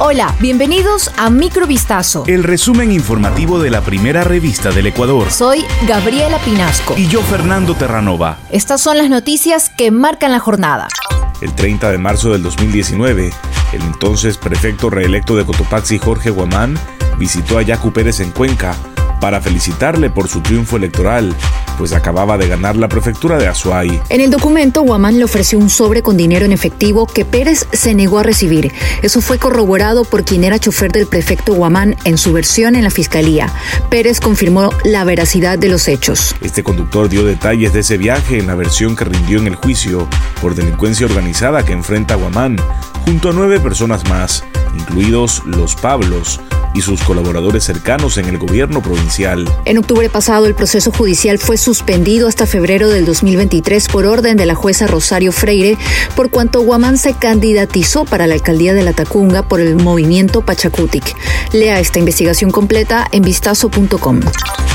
Hola, bienvenidos a Microvistazo. El resumen informativo de la primera revista del Ecuador. Soy Gabriela Pinasco. Y yo, Fernando Terranova. Estas son las noticias que marcan la jornada. El 30 de marzo del 2019, el entonces prefecto reelecto de Cotopaxi, Jorge Guamán, visitó a Yacu Pérez en Cuenca para felicitarle por su triunfo electoral, pues acababa de ganar la prefectura de Azuay. En el documento, Guamán le ofreció un sobre con dinero en efectivo que Pérez se negó a recibir. Eso fue corroborado por quien era chofer del prefecto Guamán en su versión en la fiscalía. Pérez confirmó la veracidad de los hechos. Este conductor dio detalles de ese viaje en la versión que rindió en el juicio por delincuencia organizada que enfrenta Guamán, junto a nueve personas más, incluidos los Pablos, y sus colaboradores cercanos en el gobierno provincial. En octubre pasado, el proceso judicial fue suspendido hasta febrero del 2023 por orden de la jueza Rosario Freire, por cuanto Guamán se candidatizó para la alcaldía de La Tacunga por el movimiento Pachacutic. Lea esta investigación completa en vistazo.com.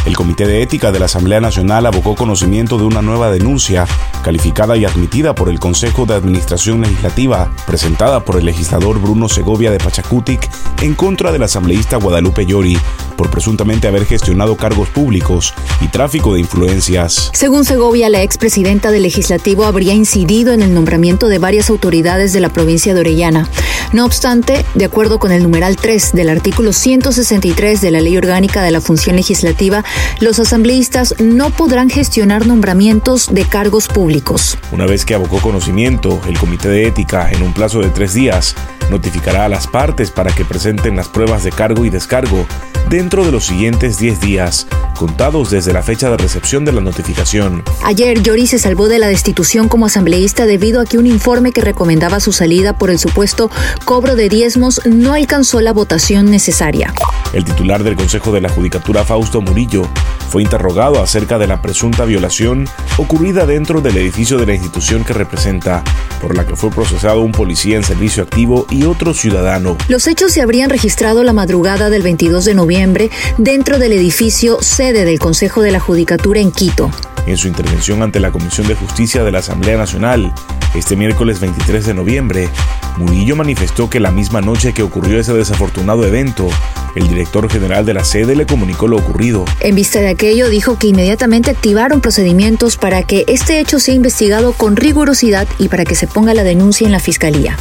El Comité de Ética de la Asamblea Nacional abocó conocimiento de una nueva denuncia, calificada y admitida por el Consejo de Administración Legislativa, presentada por el legislador Bruno Segovia de Pachacutic en contra del asambleísta Guadalupe Llori por presuntamente haber gestionado cargos públicos y tráfico de influencias. Según Segovia, la expresidenta del legislativo habría incidido en el nombramiento de varias autoridades de la provincia de Orellana. No obstante, de acuerdo con el numeral 3 del artículo 163 de la Ley Orgánica de la Función Legislativa, los asambleístas no podrán gestionar nombramientos de cargos públicos. Una vez que abocó conocimiento, el Comité de Ética, en un plazo de tres días, notificará a las partes para que presenten las pruebas de cargo y descargo dentro de los siguientes 10 días, contados desde la fecha de recepción de la notificación. Ayer, Yori se salvó de la destitución como asambleísta debido a que un informe que recomendaba su salida por el supuesto cobro de diezmos no alcanzó la votación necesaria. El titular del Consejo de la Judicatura, Fausto Murillo, fue interrogado acerca de la presunta violación ocurrida dentro del edificio de la institución que representa, por la que fue procesado un policía en servicio activo y otro ciudadano. Los hechos se habrían registrado la madrugada del 22 de noviembre dentro del edificio sede del Consejo de la Judicatura en Quito. En su intervención ante la Comisión de Justicia de la Asamblea Nacional, este miércoles 23 de noviembre, Murillo manifestó que la misma noche que ocurrió ese desafortunado evento, el director general de la sede le comunicó lo ocurrido. En vista de aquello, dijo que inmediatamente activaron procedimientos para que este hecho sea investigado con rigurosidad y para que se ponga la denuncia en la fiscalía.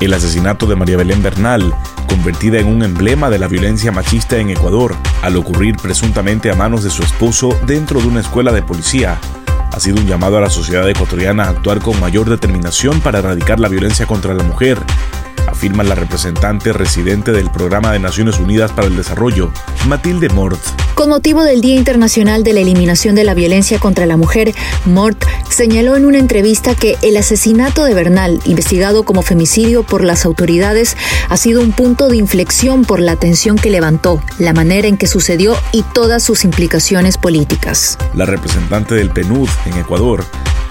El asesinato de María Belén Bernal, convertida en un emblema de la violencia machista en Ecuador, al ocurrir presuntamente a manos de su esposo dentro de una escuela de policía, ha sido un llamado a la sociedad ecuatoriana a actuar con mayor determinación para erradicar la violencia contra la mujer afirma la representante residente del Programa de Naciones Unidas para el Desarrollo, Matilde Mort. Con motivo del Día Internacional de la Eliminación de la Violencia contra la Mujer, Mort señaló en una entrevista que el asesinato de Bernal, investigado como femicidio por las autoridades, ha sido un punto de inflexión por la atención que levantó, la manera en que sucedió y todas sus implicaciones políticas. La representante del PNUD en Ecuador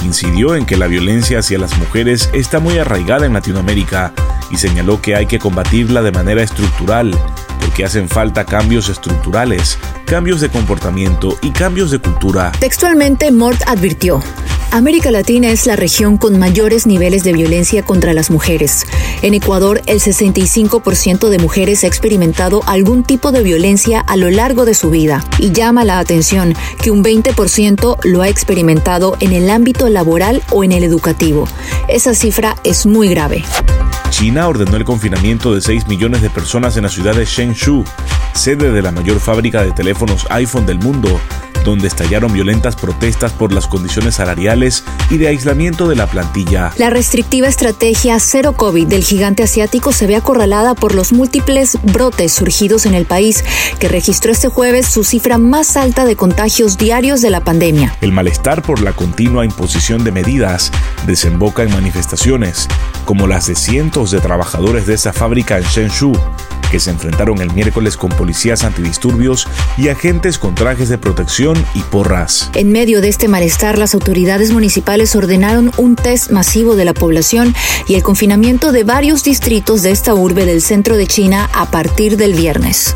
incidió en que la violencia hacia las mujeres está muy arraigada en Latinoamérica y señaló que hay que combatirla de manera estructural, porque hacen falta cambios estructurales, cambios de comportamiento y cambios de cultura. Textualmente, Mort advirtió, América Latina es la región con mayores niveles de violencia contra las mujeres. En Ecuador, el 65% de mujeres ha experimentado algún tipo de violencia a lo largo de su vida y llama la atención que un 20% lo ha experimentado en el ámbito laboral o en el educativo. Esa cifra es muy grave. China ordenó el confinamiento de 6 millones de personas en la ciudad de Shenzhou, sede de la mayor fábrica de teléfonos iPhone del mundo, donde estallaron violentas protestas por las condiciones salariales y de aislamiento de la plantilla. La restrictiva estrategia cero COVID del gigante asiático se ve acorralada por los múltiples brotes surgidos en el país, que registró este jueves su cifra más alta de contagios diarios de la pandemia. El malestar por la continua imposición de medidas desemboca en manifestaciones, como las de cientos de trabajadores de esa fábrica en Shenzhou, que se enfrentaron el miércoles con policías antidisturbios y agentes con trajes de protección y porras. En medio de este malestar, las autoridades municipales ordenaron un test masivo de la población y el confinamiento de varios distritos de esta urbe del centro de China a partir del viernes.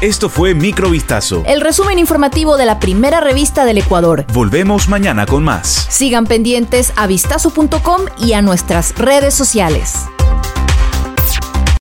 Esto fue Microvistazo. El resumen informativo de la primera revista del Ecuador. Volvemos mañana con más. Sigan pendientes a vistazo.com y a nuestras redes sociales.